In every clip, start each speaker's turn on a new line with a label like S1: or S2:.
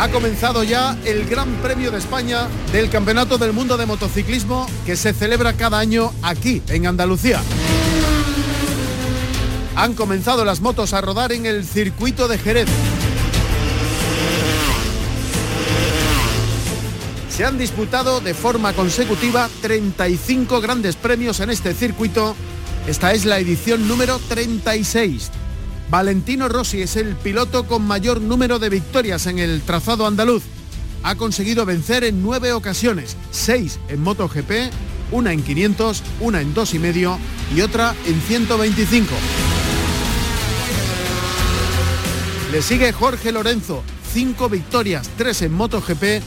S1: Ha comenzado ya el Gran Premio de España del Campeonato del Mundo de Motociclismo que se celebra cada año aquí, en Andalucía. Han comenzado las motos a rodar en el circuito de Jerez. Se han disputado de forma consecutiva 35 grandes premios en este circuito. Esta es la edición número 36. Valentino Rossi es el piloto con mayor número de victorias en el trazado andaluz. Ha conseguido vencer en nueve ocasiones, seis en MotoGP, una en 500, una en dos y medio y otra en 125. Le sigue Jorge Lorenzo, cinco victorias, tres en MotoGP,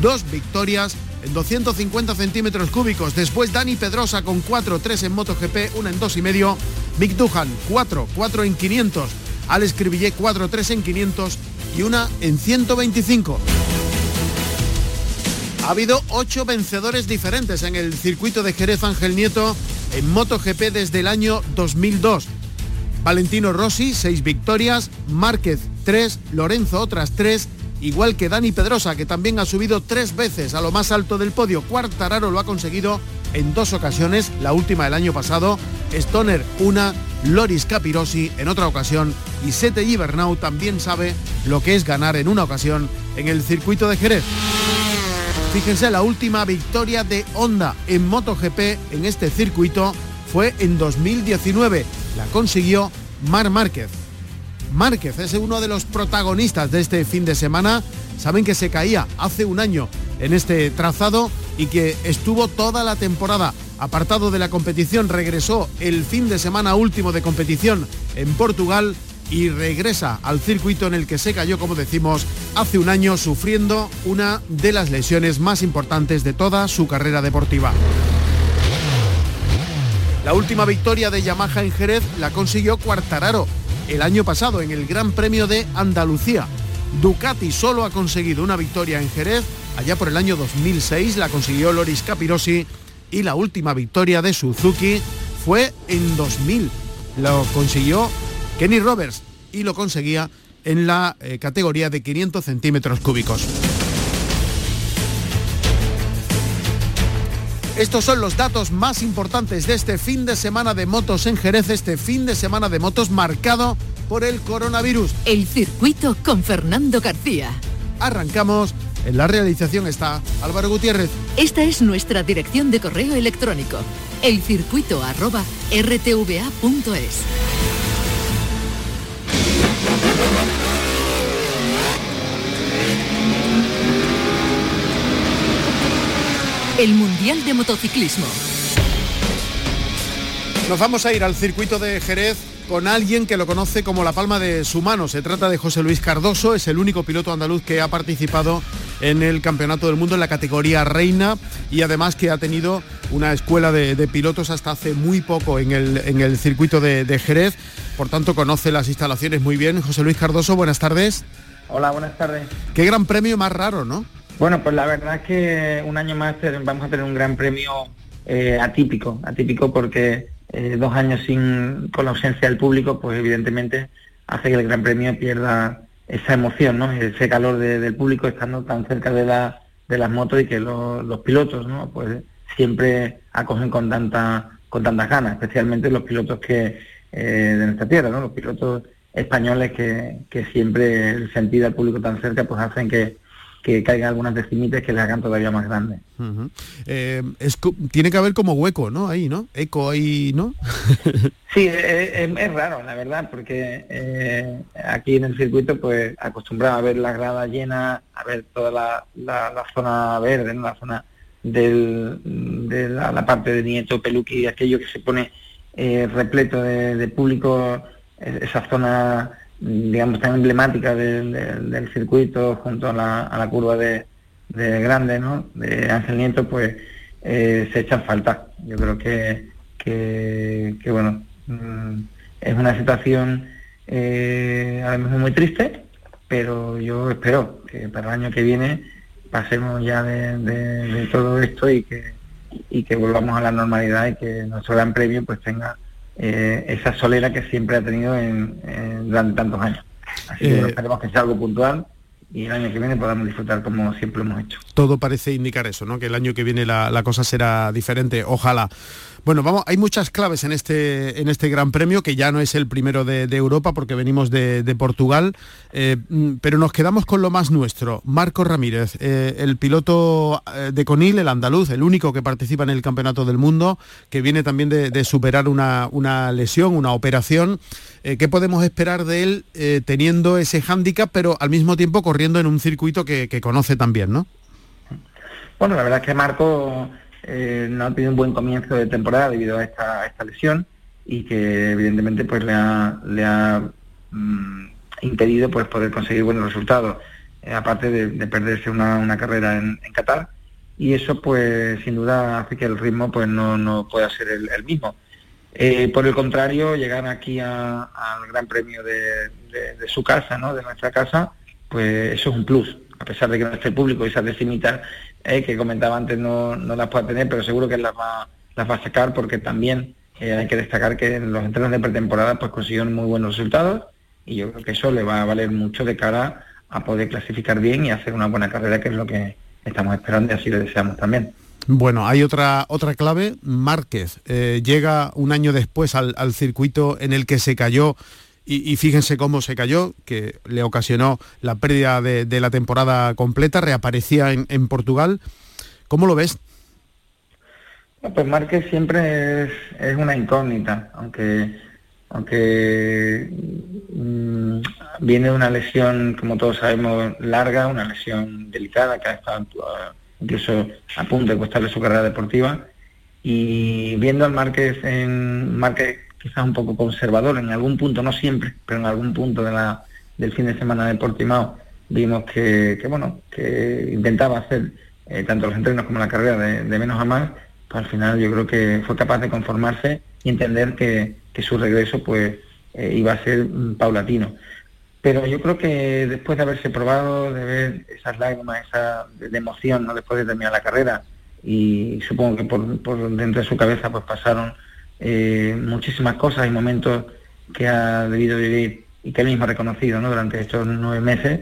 S1: dos victorias 250 centímetros cúbicos. Después Dani Pedrosa con 4, 3 en MotoGP, una en dos y medio. Vic Duhan 4, 4 en 500. Alex Cribillé 4, 3 en 500 y una en 125. Ha habido ocho vencedores diferentes en el circuito de Jerez Ángel Nieto en MotoGP desde el año 2002. Valentino Rossi, 6 victorias, Márquez 3, Lorenzo otras 3 igual que Dani Pedrosa, que también ha subido tres veces a lo más alto del podio. Cuartararo lo ha conseguido en dos ocasiones, la última el año pasado, Stoner una, Loris Capirosi en otra ocasión y Sete Gibernau también sabe lo que es ganar en una ocasión en el circuito de Jerez. Fíjense, la última victoria de Honda en MotoGP en este circuito fue en 2019. La consiguió Mar Márquez. Márquez es uno de los protagonistas de este fin de semana. Saben que se caía hace un año en este trazado y que estuvo toda la temporada apartado de la competición, regresó el fin de semana último de competición en Portugal y regresa al circuito en el que se cayó, como decimos, hace un año sufriendo una de las lesiones más importantes de toda su carrera deportiva. La última victoria de Yamaha en Jerez la consiguió Cuartararo el año pasado en el Gran Premio de Andalucía. Ducati solo ha conseguido una victoria en Jerez, allá por el año 2006 la consiguió Loris Capirossi y la última victoria de Suzuki fue en 2000. Lo consiguió Kenny Roberts y lo conseguía en la eh, categoría de 500 centímetros cúbicos. Estos son los datos más importantes de este fin de semana de motos en Jerez, este fin de semana de motos marcado por el coronavirus.
S2: El circuito con Fernando García.
S1: Arrancamos. En la realización está Álvaro Gutiérrez.
S2: Esta es nuestra dirección de correo electrónico, elcircuito@rtva.es. El Mundial de Motociclismo.
S1: Nos vamos a ir al circuito de Jerez con alguien que lo conoce como la palma de su mano. Se trata de José Luis Cardoso, es el único piloto andaluz que ha participado en el Campeonato del Mundo en la categoría reina y además que ha tenido una escuela de, pilotos hasta hace muy poco en el, en el circuito de, de Jerez. Por tanto, conoce las instalaciones muy bien. José Luis Cardoso, buenas tardes.
S3: Hola, buenas tardes.
S1: Qué gran premio más raro, ¿no?
S3: Bueno, pues la verdad es que un año más vamos a tener un gran premio eh, atípico, atípico porque eh, dos años sin con la ausencia del público, pues evidentemente hace que el Gran Premio pierda esa emoción, ¿no? ese calor del público estando tan cerca de, la, de las motos y que los pilotos ¿no? pues siempre acogen con tanta con tantas ganas, especialmente los pilotos que eh, de nuestra tierra, ¿no? los pilotos españoles que, que siempre el sentir al público tan cerca pues hacen que, que caigan algunas decimites que le hagan todavía más grandes.
S1: Eh, tiene que haber como hueco, ¿no? Ahí, ¿no? Eco ahí, ¿no?
S3: sí, es, raro, la verdad, porque eh, aquí en el circuito, pues acostumbrado a ver la grada llena, a ver toda la, la, zona verde, la zona del, de la, parte de Nieto, Peluqui, aquello que se pone eh, repleto de, de público, esa zona digamos, tan emblemática del circuito junto a la, curva de, Grande, ¿no? De Ángel Nieto, pues eh, se echan falta. Yo creo que que, bueno, mm, es una situación eh, a lo mejor muy triste, pero yo espero que para el año que viene pasemos ya de, todo esto y que, y que volvamos a la normalidad y que nuestro gran premio pues tenga eh, esa solera que siempre ha tenido en, durante tantos años. Así que eh, esperemos que sea algo puntual y el año que viene podamos disfrutar como siempre hemos hecho.
S1: Todo parece indicar eso, ¿no? Que el año que viene la, la cosa será diferente, ojalá. Bueno, vamos, hay muchas claves en este, en este Gran Premio, que ya no es el primero de, Europa porque venimos de, Portugal, eh, mm, pero nos quedamos con lo más nuestro. Marco Ramírez, eh, el piloto eh, de Conil, el andaluz, el único que participa en el Campeonato del Mundo, que viene también de, superar una, lesión, una operación. ¿Qué podemos esperar de él teniendo ese hándicap, pero al mismo tiempo corriendo en un circuito que, que conoce también, ¿no?
S3: Bueno, la verdad es que Marco eh, no ha tenido un buen comienzo de temporada debido a esta, lesión y que evidentemente pues le ha, le ha mm, impedido pues poder conseguir buenos resultados, eh, aparte de, perderse una, carrera en, Qatar y eso pues sin duda hace que el ritmo pues no, no pueda ser el, mismo. Eh, por el contrario, llegar aquí al Gran Premio de, su casa, ¿no? de nuestra casa, pues eso es un plus, a pesar de que no esté público y esas decimitas eh, que comentaba antes no, no las puede tener, pero seguro que las va, las va a sacar porque también eh, hay que destacar que en los entrenos de pretemporada pues consiguieron muy buenos resultados y yo creo que eso le va a valer mucho de cara a poder clasificar bien y hacer una buena carrera, que es lo que estamos esperando y así lo deseamos también.
S1: Bueno, hay otra, otra clave, Márquez eh, llega un año después al circuito en el que se cayó y, fíjense cómo se cayó, que le ocasionó la pérdida de, la temporada completa, reaparecía en, Portugal. ¿Cómo lo ves?
S3: Pues Márquez siempre es, una incógnita, aunque aunque mm, viene de una lesión, como todos sabemos, larga, una lesión delicada que ha estado incluso a punto de costarle su carrera deportiva. Y viendo al Márquez en Márquez quizás un poco conservador en algún punto, no siempre, pero en algún punto de la, del fin de semana de Portimao vimos que, bueno, que intentaba hacer eh, tanto los entrenos como la carrera de, menos a más, pues al final yo creo que fue capaz de conformarse y entender que, su regreso pues eh, iba a ser paulatino. Pero yo creo que después de haberse probado, de ver esas lágrimas, esa de, emoción, ¿no? después de terminar la carrera, y supongo que por, por dentro de su cabeza pues pasaron eh, muchísimas cosas y momentos que ha debido vivir y que él mismo ha reconocido durante estos nueve meses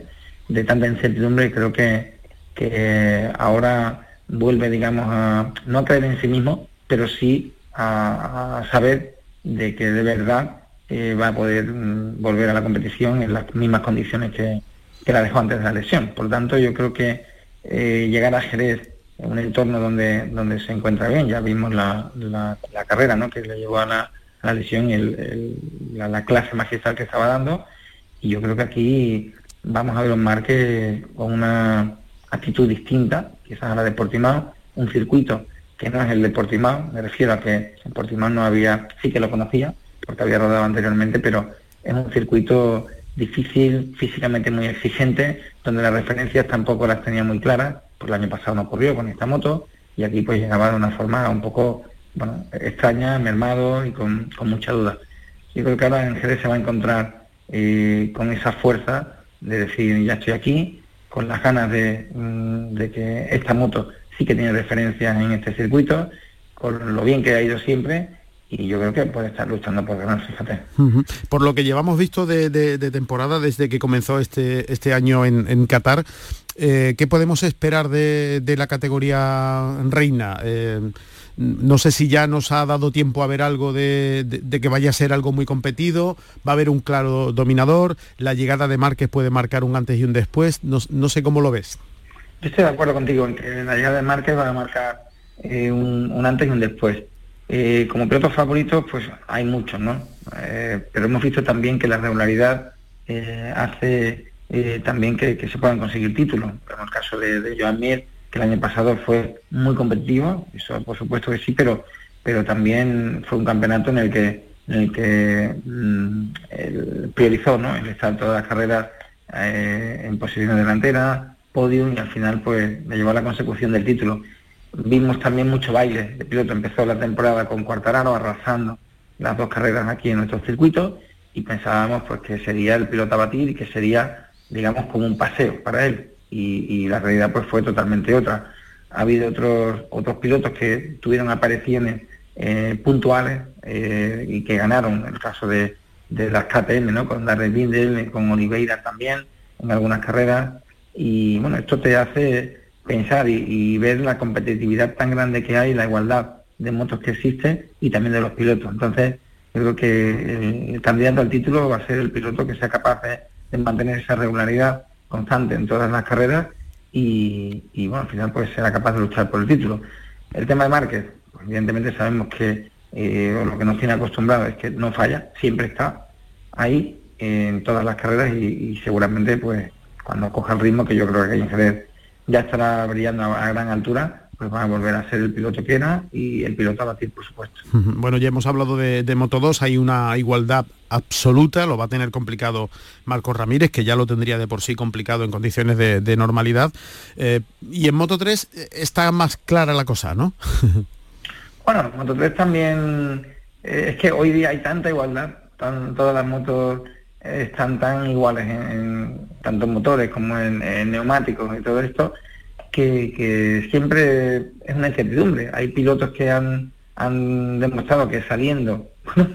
S3: de tanta incertidumbre y creo que, que ahora vuelve, digamos, a no a creer en sí mismo, pero sí a, saber de que de verdad eh, va a poder mm, volver a la competición en las mismas condiciones que, que, la dejó antes de la lesión. Por lo tanto, yo creo que eh, llegar a Jerez un entorno donde, donde se encuentra bien. Ya vimos la, la, carrera ¿no? que le llevó a la, la lesión, el, la, clase magistral que estaba dando. Y yo creo que aquí vamos a ver un Marque con una actitud distinta, quizás a la de Portimao, un circuito que no es el de Portimao, me refiero a que en Portimao no había, sí que lo conocía, porque había rodado anteriormente, pero es un circuito difícil, físicamente muy exigente, donde las referencias tampoco las tenía muy claras, por el año pasado no ocurrió con esta moto y aquí pues llegaba de una forma un poco bueno, extraña, mermado y con, mucha duda. Yo creo que ahora en Jerez se va a encontrar eh, con esa fuerza de decir ya estoy aquí, con las ganas de, mm, de, que esta moto sí que tiene referencias en este circuito, con lo bien que ha ido siempre y yo creo que puede estar luchando por ganar, fíjate.
S1: Por lo que llevamos visto de, temporada desde que comenzó este, este año en, en Qatar, eh, ¿qué podemos esperar de, la categoría reina? Eh, no sé si ya nos ha dado tiempo a ver algo de, que vaya a ser algo muy competido, va a haber un claro dominador, la llegada de Márquez puede marcar un antes y un después, no, sé cómo lo ves.
S3: Yo estoy de acuerdo contigo en que la llegada de Márquez va a marcar eh, un, antes y un después. como pilotos favoritos, pues hay muchos, ¿no? pero hemos visto también que la regularidad hace eh, también que, se puedan conseguir títulos. En el caso de, Joan Mir, que el año pasado fue muy competitivo, eso por supuesto que sí, pero, pero también fue un campeonato en el que, en el que mm, priorizó ¿no? el estar todas las carreras eh, en posición delantera, podio y al final pues le llevó a la consecución del título. vimos también mucho baile. El piloto empezó la temporada con Cuartararo arrasando las dos carreras aquí en nuestro circuito y pensábamos pues que sería el piloto a batir y que sería, digamos, como un paseo para él. Y, la realidad pues fue totalmente otra. Ha habido otros, otros pilotos que tuvieron apariciones eh, puntuales eh, y que ganaron, el caso de, de las KTM, ¿no? con Darrell Bindel, con Oliveira también, en algunas carreras. Y bueno, esto te hace pensar y, ver la competitividad tan grande que hay, la igualdad de motos que existe y también de los pilotos. Entonces, creo que eh, el candidato al título va a ser el piloto que sea capaz de, mantener esa regularidad constante en todas las carreras y, bueno, al final pues será capaz de luchar por el título. El tema de Márquez, pues, evidentemente sabemos que eh, lo que nos tiene acostumbrado es que no falla, siempre está ahí en todas las carreras y, seguramente pues cuando coja el ritmo que yo creo que ya estará brillando a, gran altura, pues va a volver a ser el piloto que era y el piloto a batir, por supuesto.
S1: Bueno, ya hemos hablado de, Moto 2, hay una igualdad absoluta, lo va a tener complicado Marcos Ramírez, que ya lo tendría de por sí complicado en condiciones de, normalidad. Eh, y en Moto 3 eh, está más clara la cosa, ¿no?
S3: bueno, Moto 3 también, eh, es que hoy día hay tanta igualdad, todas las motos están tan iguales en, tanto en motores como en, neumáticos y todo esto, que, siempre es una incertidumbre. Hay pilotos que han, han demostrado que saliendo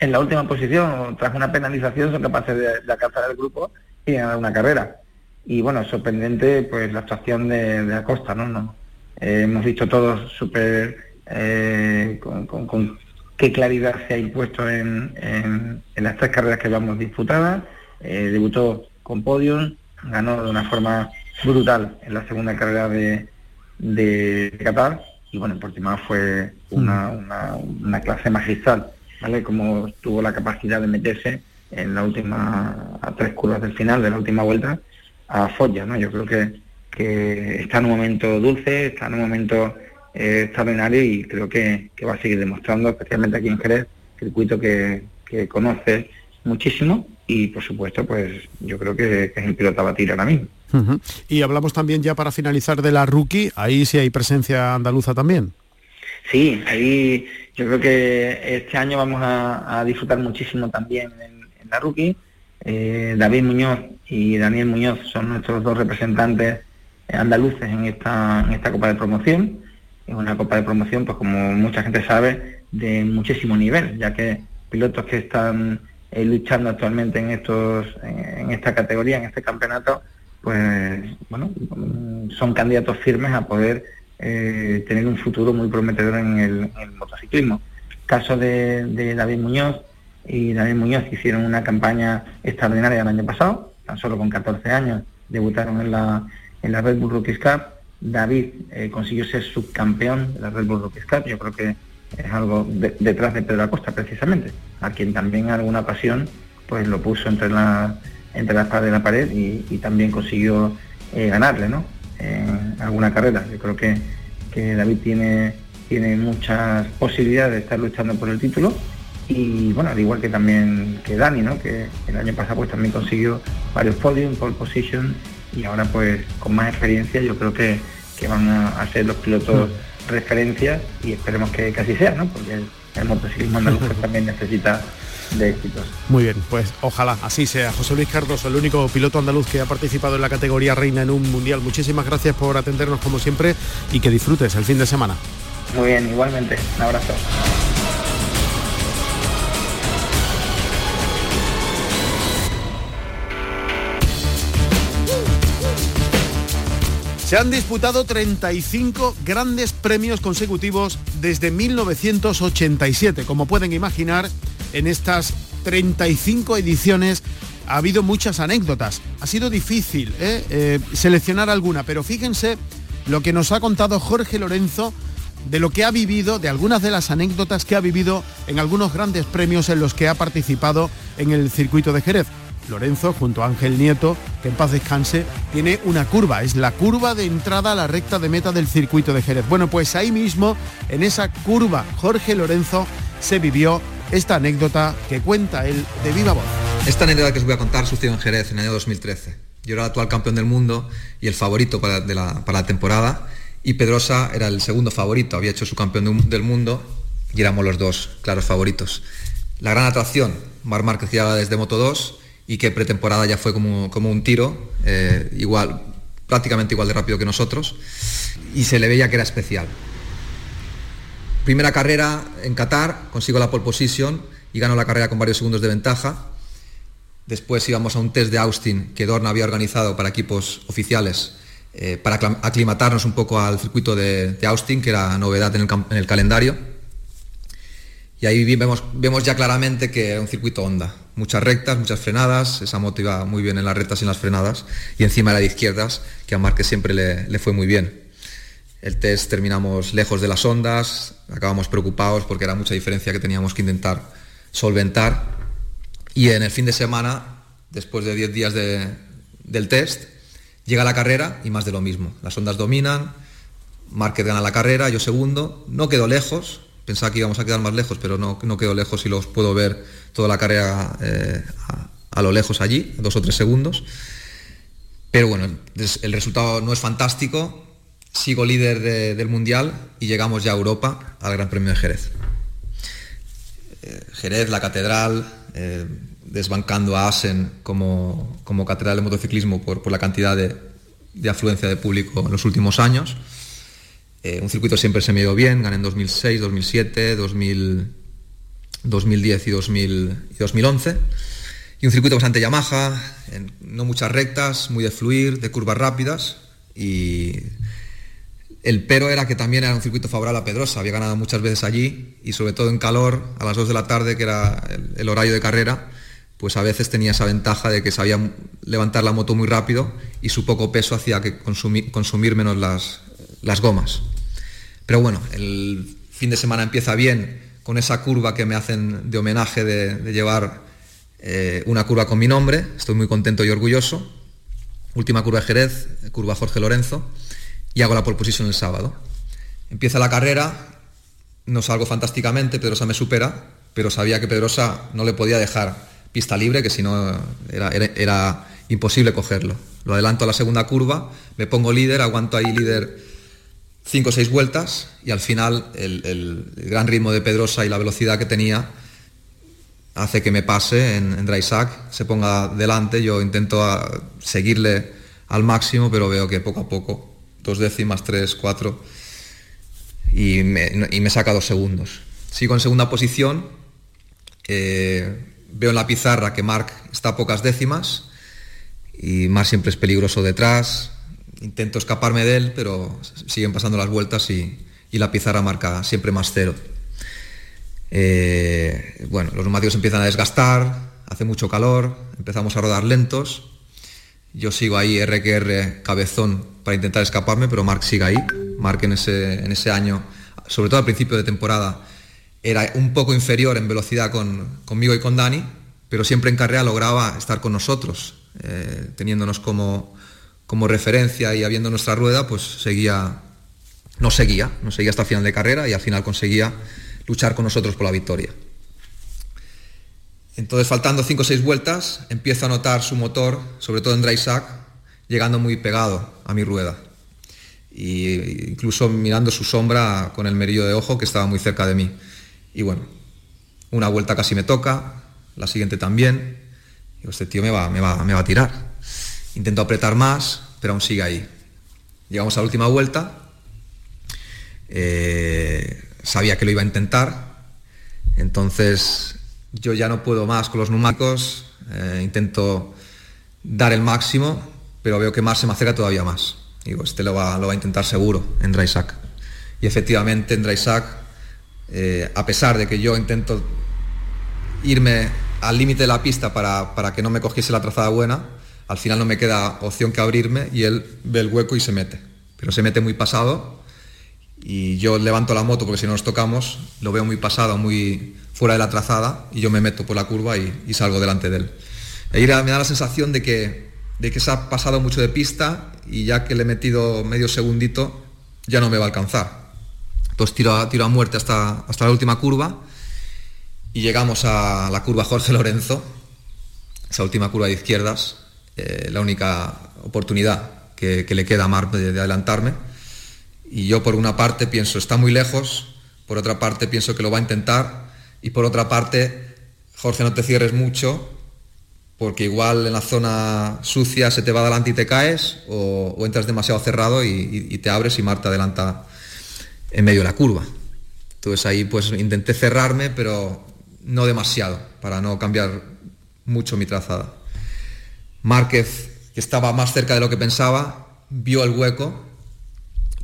S3: en la última posición tras una penalización son capaces de, alcanzar el grupo y ganar una carrera. Y bueno, sorprendente pues la actuación de, de Acosta, ¿no? no eh, hemos visto todos súper eh, con, qué claridad se ha impuesto en, las tres carreras que vamos disputadas. Eh, debutó con podium, ganó de una forma brutal en la segunda carrera de, de Qatar y bueno, en Portimao fue una, una, clase magistral, ¿vale? Como tuvo la capacidad de meterse en la última, a tres curvas del final de la última vuelta a Foggia, ¿no? Yo creo que, que está en un momento dulce, está en un momento eh, extraordinario y creo que, va a seguir demostrando, especialmente aquí en Jerez, circuito que, conoce muchísimo y por supuesto pues yo creo que, es el piloto a batir ahora mismo.
S1: Y hablamos también ya para finalizar de la rookie, ahí sí hay presencia andaluza también.
S3: Sí, ahí yo creo que este año vamos a, disfrutar muchísimo también en, la rookie. Eh, David Muñoz y Daniel Muñoz son nuestros dos representantes andaluces en esta, en esta Copa de Promoción es una copa de promoción, pues como mucha gente sabe, de muchísimo nivel, ya que pilotos que están eh, luchando actualmente en estos, en esta categoría, en este campeonato, pues bueno, son candidatos firmes a poder eh, tener un futuro muy prometedor en el, motociclismo. Caso de, David Muñoz y David Muñoz hicieron una campaña extraordinaria el año pasado, tan solo con 14 años debutaron en la, en la Red Bull Rookies Cup David eh, consiguió ser subcampeón de la Red Bull Rookies Cup. Yo creo que es algo detrás de Pedro Acosta, precisamente, a quien también alguna ocasión pues lo puso entre la entre la espada y la pared y, también consiguió eh, ganarle ¿no? en alguna carrera. Yo creo que, que David tiene, tiene muchas posibilidades de estar luchando por el título y bueno, al igual que también que Dani, ¿no? que el año pasado pues también consiguió varios podiums, pole position y ahora pues con más experiencia yo creo que, van a, ser los pilotos mm. Referencias y esperemos que, casi sea, ¿no? Porque el, motociclismo andaluz pues, también necesita de éxitos.
S1: Muy bien, pues ojalá así sea. José Luis Cardoso, el único piloto andaluz que ha participado en la categoría reina en un mundial. Muchísimas gracias por atendernos como siempre y que disfrutes el fin de semana.
S3: Muy bien, igualmente. Un abrazo.
S1: Se han disputado 35 grandes premios consecutivos desde 1987. Como pueden imaginar, en estas 35 ediciones ha habido muchas anécdotas. Ha sido difícil ¿eh? Eh, seleccionar alguna, pero fíjense lo que nos ha contado Jorge Lorenzo de lo que ha vivido, de algunas de las anécdotas que ha vivido en algunos grandes premios en los que ha participado en el circuito de Jerez. Lorenzo, junto a Ángel Nieto, que en paz descanse, tiene una curva, es la curva de entrada a la recta de meta del circuito de Jerez. Bueno, pues ahí mismo, en esa curva, Jorge Lorenzo se vivió esta anécdota que cuenta él de viva voz.
S4: Esta anécdota que os voy a contar sucedió en Jerez en el año 2013. Yo era el actual campeón del mundo y el favorito para, la, temporada y Pedrosa era el segundo favorito, había hecho su campeón del mundo y éramos los dos claros favoritos. La gran atracción, Mar Márquez llegaba desde Moto 2 y que pretemporada ya fue como, como un tiro, eh, igual, prácticamente igual de rápido que nosotros, y se le veía que era especial. Primera carrera en Qatar, consigo la pole position y gano la carrera con varios segundos de ventaja. Después íbamos a un test de Austin que Dorna había organizado para equipos oficiales eh, para aclimatarnos un poco al circuito de, Austin, que era novedad en el, calendario. Y ahí vemos, vemos ya claramente que era un circuito Honda. Muchas rectas, muchas frenadas, esa moto iba muy bien en las rectas y en las frenadas, y encima era de izquierdas, que a Marque siempre le, le fue muy bien. El test terminamos lejos de las ondas, acabamos preocupados porque era mucha diferencia que teníamos que intentar solventar. Y en el fin de semana, después de 10 días del test, Llega la carrera y más de lo mismo. Las ondas dominan, Márquez gana la carrera, yo segundo. No quedo lejos, pensaba que íbamos a quedar más lejos, pero no, no quedo lejos y los puedo ver toda la carrera eh, a, lo lejos allí, dos o tres segundos. Pero bueno, el resultado no es fantástico. Sigo líder del Mundial y llegamos ya a Europa al Gran Premio de Jerez. Eh, Jerez, la catedral, eh, desbancando a Asen como, como catedral de motociclismo por, por la cantidad de, de, afluencia de público en los últimos años. Eh, un circuito siempre se me dio bien, gané en 2006, 2007, 2000, 2010 y, 2000, y 2011. Y un circuito bastante Yamaha, no muchas rectas, muy de fluir, de curvas rápidas. Y el pero era que también era un circuito favorable a Pedrosa, había ganado muchas veces allí y sobre todo en calor, a las 2 de la tarde, que era el horario de carrera, pues a veces tenía esa ventaja de que sabía levantar la moto muy rápido y su poco peso hacía que consumir, menos las, gomas. Pero bueno, el fin de semana empieza bien con esa curva que me hacen de homenaje de, llevar eh, una curva con mi nombre, estoy muy contento y orgulloso. Última curva de Jerez, curva Jorge Lorenzo, y hago la pole position el sábado. Empieza la carrera, no salgo fantásticamente, Pedrosa me supera, pero sabía que Pedrosa no le podía dejar pista libre, que si no era, imposible cogerlo. Lo adelanto a la segunda curva, me pongo líder, aguanto ahí líder 5 o 6 vueltas y al final el, gran ritmo de Pedrosa y la velocidad que tenía hace que me pase en, en dry sack, se ponga delante, yo intento seguirle al máximo, pero veo que poco a poco, dos décimas, tres, cuatro, y me, y me saca dos segundos. Sigo en segunda posición, eh, Veo en la pizarra que Mark está a pocas décimas y Mark siempre es peligroso detrás. Intento escaparme de él, pero siguen pasando las vueltas y, la pizarra marca siempre más cero. Eh, bueno, los neumáticos empiezan a desgastar, hace mucho calor, empezamos a rodar lentos. Yo sigo ahí RQR cabezón para intentar escaparme, pero Mark sigue ahí. Mark en ese, en ese año, sobre todo al principio de temporada, era un poco inferior en velocidad conmigo y con Dani, pero siempre en carrera lograba estar con nosotros, eh, teniéndonos como, como referencia y habiendo nuestra rueda, pues seguía, no seguía, no seguía hasta el final de carrera y al final conseguía luchar con nosotros por la victoria. Entonces, faltando 5 o 6 vueltas, empiezo a notar su motor, sobre todo en dry sack, llegando muy pegado a mi rueda. Y incluso mirando su sombra con el merillo de ojo que estaba muy cerca de mí. Y bueno, una vuelta casi me toca, la siguiente también. Digo, este tío me va, me va, me va a tirar. Intento apretar más, pero aún sigue ahí. Llegamos a la última vuelta. Eh, sabía que lo iba a intentar. Entonces yo ya no puedo más con los neumáticos. Eh, intento dar el máximo, pero veo que más se me acerca todavía más. Digo, este lo va, a intentar seguro en dry sack. Y efectivamente en dry sack eh, a pesar de que yo intento irme al límite de la pista para, que no me cogiese la trazada buena, al final no me queda opción que abrirme y él ve el hueco y se mete. Pero se mete muy pasado y yo levanto la moto porque si no nos tocamos, lo veo muy pasado, muy fuera de la trazada y yo me meto por la curva y, salgo delante de él. Ahí me da la sensación de que, de que se ha pasado mucho de pista y ya que le he metido medio segundito, ya no me va a alcanzar. Entonces tiro a, tiro a muerte hasta, hasta la última curva y llegamos a la curva Jorge Lorenzo, esa última curva de izquierdas, eh, la única oportunidad que, le queda a Mar de, adelantarme. Y yo por una parte pienso, está muy lejos, por otra parte pienso que lo va a intentar y por otra parte, Jorge, no te cierres mucho porque igual en la zona sucia se te va adelante y te caes o, entras demasiado cerrado y, te abres y Marta adelanta en medio de la curva. Entonces ahí pues intenté cerrarme, pero no demasiado, para no cambiar mucho mi trazada. Márquez, que estaba más cerca de lo que pensaba, vio el hueco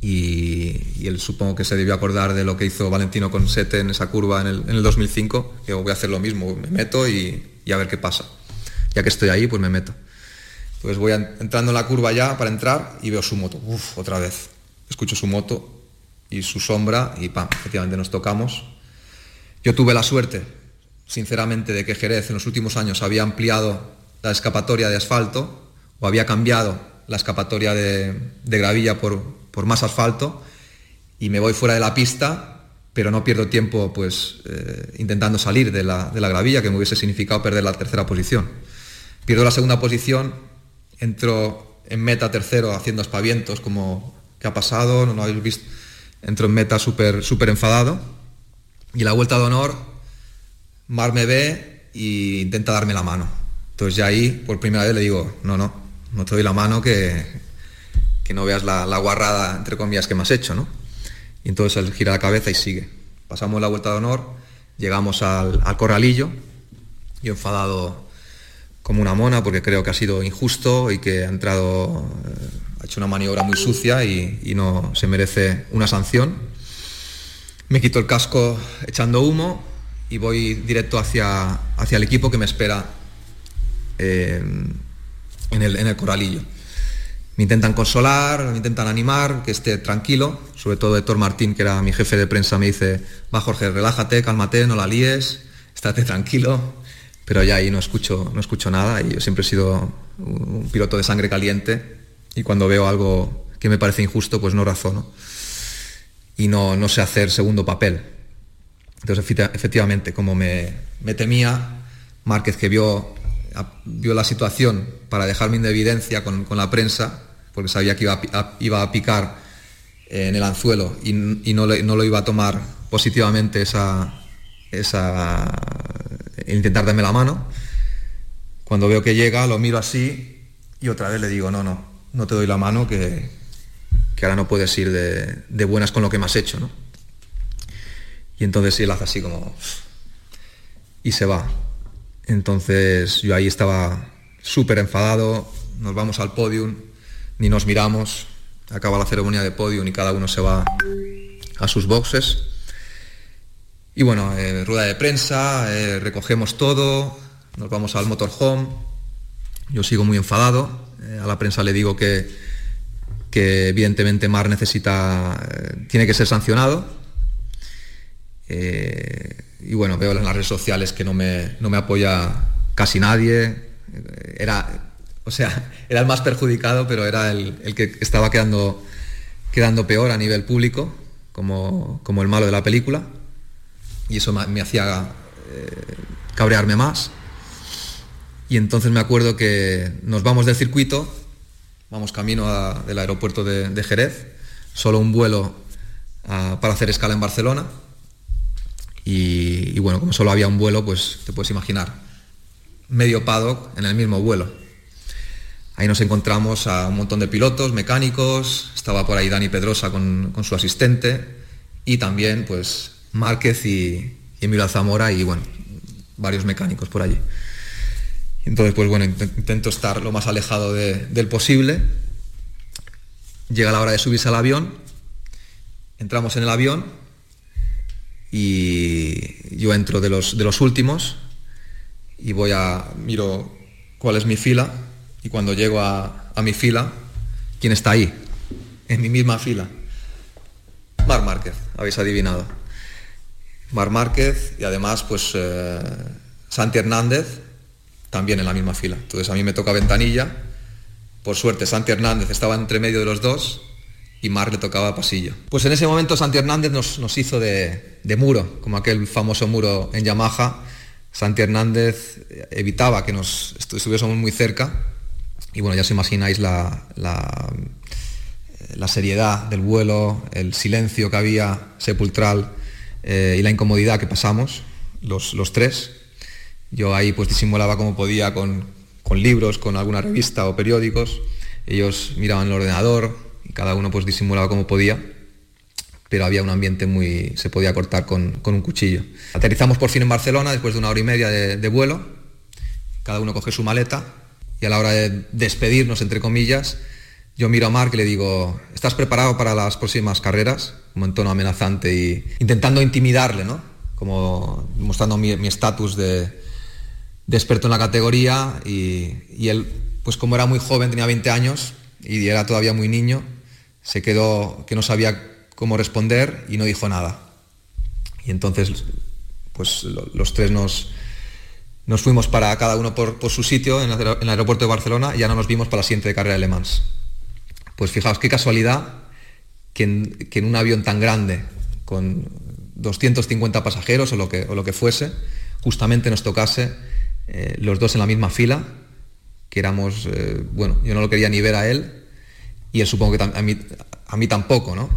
S4: y, él supongo que se debió acordar de lo que hizo Valentino con Sete en esa curva en el, 2005, que voy a hacer lo mismo, me meto y, a ver qué pasa. Ya que estoy ahí, pues me meto. Pues voy entrando en la curva ya para entrar y veo su moto, Uf, otra vez. Escucho su moto y su sombra y pam, efectivamente nos tocamos. Yo tuve la suerte, sinceramente, de que Jerez en los últimos años había ampliado la escapatoria de asfalto o había cambiado la escapatoria de, gravilla por, por, más asfalto y me voy fuera de la pista, pero no pierdo tiempo pues, eh, intentando salir de la, de la gravilla, que me hubiese significado perder la tercera posición. Pierdo la segunda posición, entro en meta tercero haciendo espavientos como que ha pasado, no lo habéis visto, entro en meta súper super enfadado y la vuelta de honor, Mar me ve e intenta darme la mano. Entonces ya ahí por primera vez le digo, no, no, no te doy la mano que, que no veas la, guarrada, entre comillas, que me has hecho, ¿no? Y entonces él gira la cabeza y sigue. Pasamos la vuelta de honor, llegamos al, corralillo, y enfadado como una mona porque creo que ha sido injusto y que ha entrado, eh, ha hecho una maniobra muy sucia y, no se merece una sanción. Me quito el casco echando humo y voy directo hacia, hacia el equipo que me espera eh, en, el, en el corralillo. Me intentan consolar, me intentan animar, que esté tranquilo, sobre todo Héctor Martín, que era mi jefe de prensa, me dice, va Jorge, relájate, cálmate, no la líes, estate tranquilo, pero ya ahí no escucho, no escucho nada y yo siempre he sido un piloto de sangre caliente y cuando veo algo que me parece injusto, pues no razono y no, no sé hacer segundo papel. Entonces, efectivamente, como me, me temía, Márquez que vio vio la situación para dejarme en evidencia con, la prensa, porque sabía que iba a, picar en el anzuelo y, no, lo iba a tomar positivamente esa, esa, intentar darme la mano. Cuando veo que llega, lo miro así y otra vez le digo, no, no, no te doy la mano, que, que ahora no puedes ir de, buenas con lo que me has hecho. ¿no? Y entonces él hace así como... y se va. Entonces yo ahí estaba súper enfadado, nos vamos al podium, ni nos miramos, acaba la ceremonia de podium y cada uno se va a sus boxes. Y bueno, eh, rueda de prensa, eh, recogemos todo, nos vamos al motorhome, yo sigo muy enfadado, eh, a la prensa le digo que, que evidentemente Mar necesita, tiene que ser sancionado y bueno, veo en las redes sociales que no me, no me apoya casi nadie. Era, o sea, era el más perjudicado, pero era el, el que estaba quedando, quedando peor a nivel público, como, como el malo de la película. Y eso me, hacía eh, cabrearme más. Y entonces me acuerdo que nos vamos del circuito, vamos camino del aeropuerto de, Jerez, solo un vuelo ah, para hacer escala en Barcelona y, bueno, como solo había un vuelo, pues te puedes imaginar, medio paddock en el mismo vuelo. Ahí nos encontramos a un montón de pilotos, mecánicos, estaba por ahí Dani Pedrosa con, su asistente y también pues Márquez y, Emilio Zamora y bueno, varios mecánicos por allí. Entonces pues bueno, intento estar lo más alejado del posible. Llega la hora de subirse al avión, entramos en el avión y yo entro de los, de los últimos y voy a, miro cuál es mi fila y cuando llego a, mi fila, ¿quién está ahí? En mi misma fila. Mar Márquez, habéis adivinado. Mar Márquez y además pues eh, Santi Hernández también en la misma fila. Entonces a mí me toca ventanilla. Por suerte Santi Hernández estaba entre medio de los dos y Mar le tocaba pasillo. Pues en ese momento Santi Hernández nos, hizo de, muro, como aquel famoso muro en Yamaha. Santi Hernández evitaba que nos estuviésemos muy cerca y bueno, ya os imagináis la, seriedad del vuelo, el silencio que había sepulcral eh, y la incomodidad que pasamos, los, tres. Yo ahí pues disimulaba como podía con, con, libros, con alguna revista o periódicos. Ellos miraban el ordenador cada uno pues disimulaba como podía, pero había un ambiente muy... se podía cortar con, con un cuchillo. Aterrizamos por fin en Barcelona después de una hora y media de, vuelo. Cada uno coge su maleta y a la hora de despedirnos, entre comillas, yo miro a Mark y le digo, ¿estás preparado para las próximas carreras? Como en tono amenazante y intentando intimidarle, ¿no? Como mostrando mi estatus de, de, experto en la categoría y, y, él, pues como era muy joven, tenía 20 años y era todavía muy niño, se quedó que no sabía cómo responder y no dijo nada. Y entonces, pues los tres nos, nos fuimos para cada uno por, por su sitio en el, aeropuerto de Barcelona y ya no nos vimos para la siguiente carrera de Le Mans. Pues fijaos qué casualidad que en, que en, un avión tan grande, con 250 pasajeros o lo que, o lo que fuese, justamente nos tocase eh, los dos en la misma fila, que éramos, eh, bueno, yo no lo quería ni ver a él, y él supongo que a mí, tampoco, ¿no?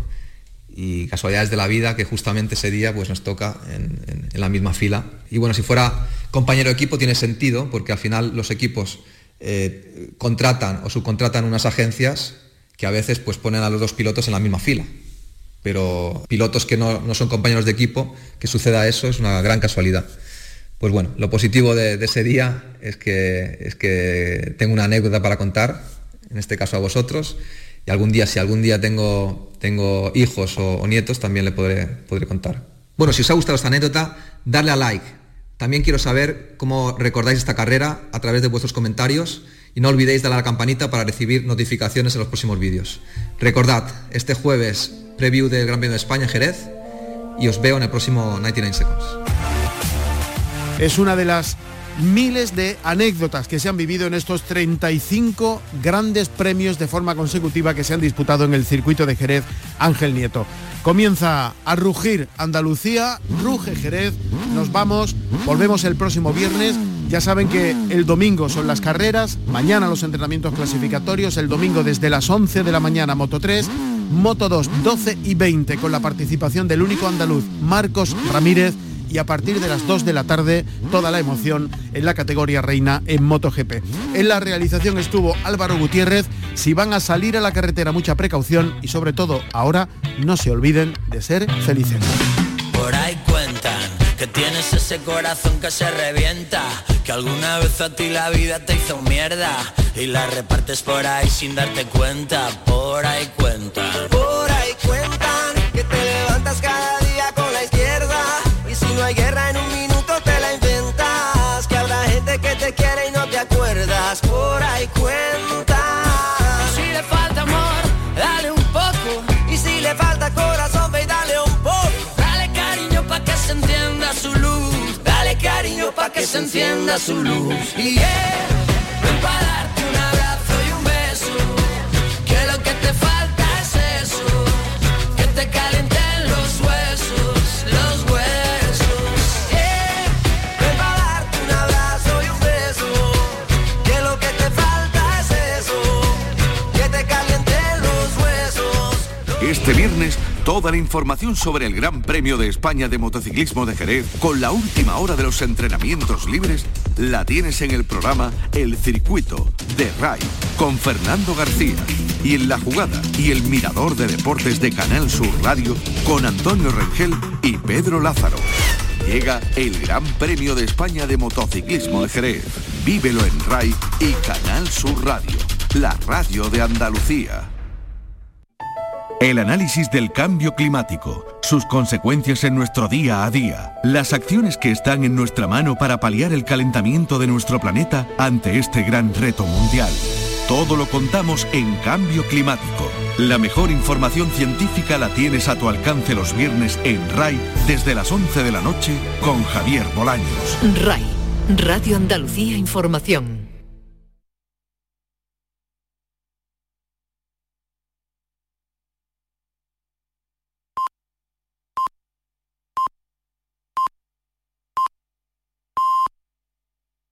S4: Y casualidades de la vida que justamente ese día pues nos toca en la misma fila. Y bueno, si fuera compañero de equipo tiene sentido, porque al final los equipos eh, contratan o subcontratan unas agencias que a veces pues, ponen a los dos pilotos en la misma fila. Pero pilotos que no, no son compañeros de equipo, que suceda eso es una gran casualidad. Pues bueno, lo positivo de, de ese día es que, es que tengo una anécdota para contar, en este caso a vosotros, y algún día, si algún día tengo, tengo hijos o, nietos, también le podré, podré contar. Bueno, si os ha gustado esta anécdota, darle a like. También quiero saber cómo recordáis esta carrera a través de vuestros comentarios y no olvidéis darle a la campanita para recibir notificaciones en los próximos vídeos. Recordad, este jueves preview del Gran Premio de España en Jerez y os veo en el próximo 99 Seconds.
S1: Es una de las miles de anécdotas que se han vivido en estos 35 grandes premios de forma consecutiva que se han disputado en el circuito de Jerez Ángel Nieto. Comienza a rugir Andalucía, ruge Jerez, nos vamos, volvemos el próximo viernes. Ya saben que el domingo son las carreras, mañana los entrenamientos clasificatorios, el domingo desde las 11 de la mañana Moto 3, Moto 2 12 y 20 con la participación del único andaluz Marcos Ramírez y a partir de las 2 de la tarde toda la emoción en la categoría reina en MotoGP. En la realización estuvo Álvaro Gutiérrez. Si van a salir a la carretera, mucha precaución y sobre todo ahora no se olviden de ser felices.
S5: Por ahí cuentan que tienes ese corazón que se revienta, que alguna vez a ti la vida te hizo mierda y la repartes por ahí sin darte cuenta. Por ahí cuentan.
S6: Por ahí cuentan que se encienda su luz.
S5: Y yeah, ven pa' darte un abrazo y un beso. Que lo que te falta es eso. Que te calienten los huesos, los huesos.
S6: Yeah, ven pa' darte un abrazo y un beso. Que lo que te falta es eso. Que te calienten los huesos.
S7: Este viernes, toda la información sobre el Gran Premio de España de Motociclismo de Jerez, con la última hora de los entrenamientos libres, la tienes en el programa El Circuito de RAI, con Fernando García. Y en la jugada y el mirador de deportes de Canal Sur Radio, con Antonio Rengel y Pedro Lázaro. Llega el Gran Premio de España de Motociclismo de Jerez. Vívelo en RAI y Canal Sur Radio, la radio de Andalucía. El análisis del cambio climático, sus consecuencias en nuestro día a día, las acciones que están en nuestra mano para paliar el calentamiento de nuestro planeta ante este gran reto mundial. Todo lo contamos en Cambio Climático. La mejor información científica la tienes a tu alcance los viernes en RAI desde las 11 de la noche con Javier Bolaños.
S2: RAI, Radio Andalucía Información.